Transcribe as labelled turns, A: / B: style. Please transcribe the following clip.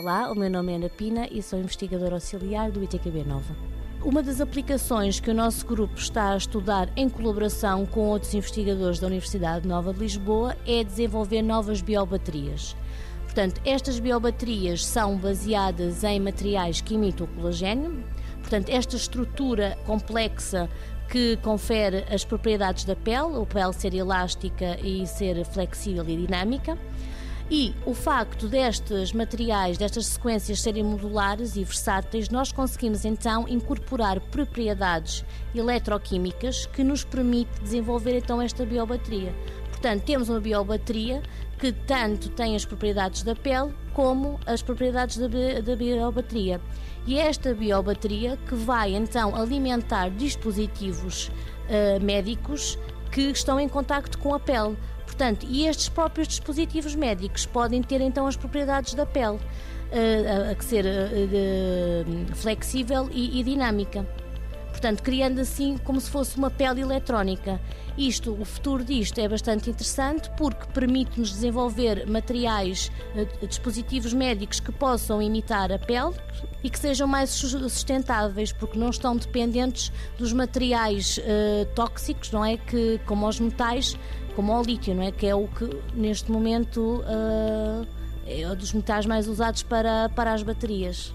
A: Olá, o meu nome é Ana Pina e sou investigadora auxiliar do ITQB Nova. Uma das aplicações que o nosso grupo está a estudar em colaboração com outros investigadores da Universidade Nova de Lisboa é desenvolver novas biobaterias. Portanto, estas biobaterias são baseadas em materiais que imitam o colagênio. Portanto, esta estrutura complexa que confere as propriedades da pele, a pele ser elástica e ser flexível e dinâmica. E o facto destes materiais, destas sequências serem modulares e versáteis, nós conseguimos então incorporar propriedades eletroquímicas que nos permite desenvolver então esta biobateria. Portanto, temos uma biobateria que tanto tem as propriedades da pele como as propriedades da, da biobateria. E é esta biobateria que vai então alimentar dispositivos uh, médicos que estão em contacto com a pele. Portanto, e estes próprios dispositivos médicos podem ter então as propriedades da pele, uh, a, a ser uh, flexível e, e dinâmica portanto, criando assim como se fosse uma pele eletrónica. Isto, o futuro disto é bastante interessante porque permite-nos desenvolver materiais, eh, dispositivos médicos que possam imitar a pele e que sejam mais sustentáveis, porque não estão dependentes dos materiais uh, tóxicos, não é? Que, como os metais, como o lítio, não é? Que é o que neste momento uh, é um dos metais mais usados para, para as baterias.